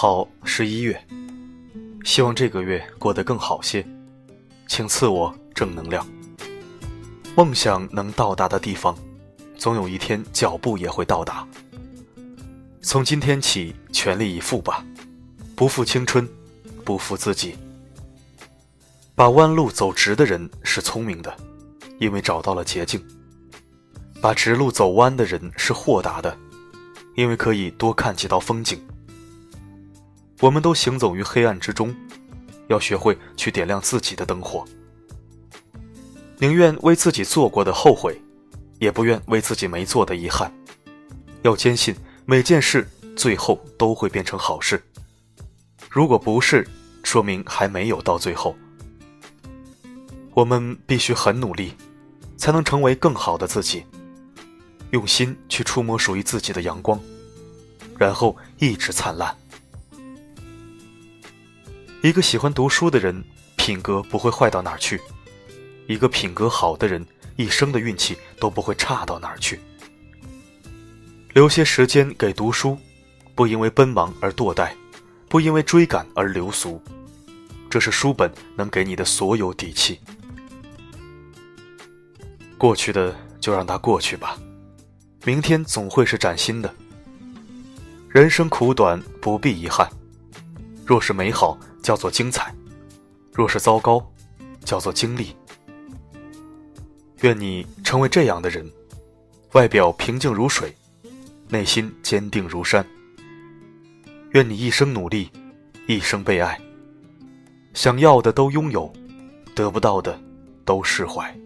好，十一月，希望这个月过得更好些，请赐我正能量。梦想能到达的地方，总有一天脚步也会到达。从今天起，全力以赴吧，不负青春，不负自己。把弯路走直的人是聪明的，因为找到了捷径；把直路走弯的人是豁达的，因为可以多看几道风景。我们都行走于黑暗之中，要学会去点亮自己的灯火。宁愿为自己做过的后悔，也不愿为自己没做的遗憾。要坚信每件事最后都会变成好事。如果不是，说明还没有到最后。我们必须很努力，才能成为更好的自己。用心去触摸属于自己的阳光，然后一直灿烂。一个喜欢读书的人，品格不会坏到哪儿去；一个品格好的人，一生的运气都不会差到哪儿去。留些时间给读书，不因为奔忙而堕怠，不因为追赶而流俗，这是书本能给你的所有底气。过去的就让它过去吧，明天总会是崭新的。人生苦短，不必遗憾。若是美好，叫做精彩；若是糟糕，叫做经历。愿你成为这样的人，外表平静如水，内心坚定如山。愿你一生努力，一生被爱，想要的都拥有，得不到的都释怀。